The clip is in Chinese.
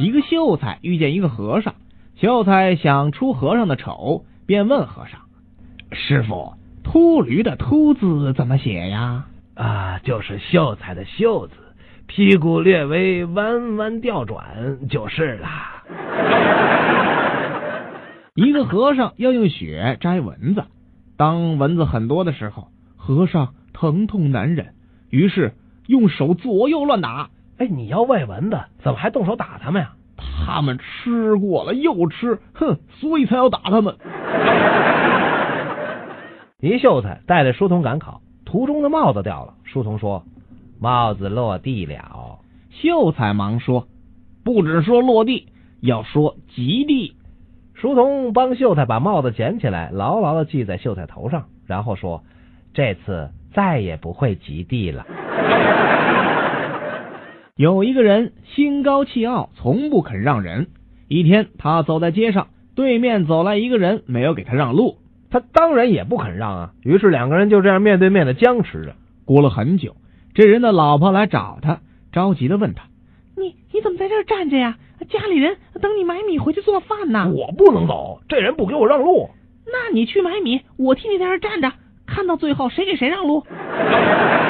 一个秀才遇见一个和尚，秀才想出和尚的丑，便问和尚：“师傅，秃驴的秃字怎么写呀？”啊，就是秀才的秀字，屁股略微弯弯调转就是啦。一个和尚要用雪摘蚊子，当蚊子很多的时候，和尚疼痛难忍，于是用手左右乱打。哎，你要喂蚊子，怎么还动手打他们呀？他们吃过了又吃，哼，所以才要打他们。一秀才带着书童赶考，途中的帽子掉了。书童说：“帽子落地了。”秀才忙说：“不只说落地，要说极地。”书童帮秀才把帽子捡起来，牢牢的系在秀才头上，然后说：“这次再也不会及地了。”有一个人心高气傲，从不肯让人。一天，他走在街上，对面走来一个人，没有给他让路，他当然也不肯让啊。于是两个人就这样面对面的僵持着。过了很久，这人的老婆来找他，着急的问他：“你你怎么在这儿站着呀？家里人等你买米回去做饭呢。”我不能走，这人不给我让路。那你去买米，我替你在这儿站着，看到最后谁给谁让路。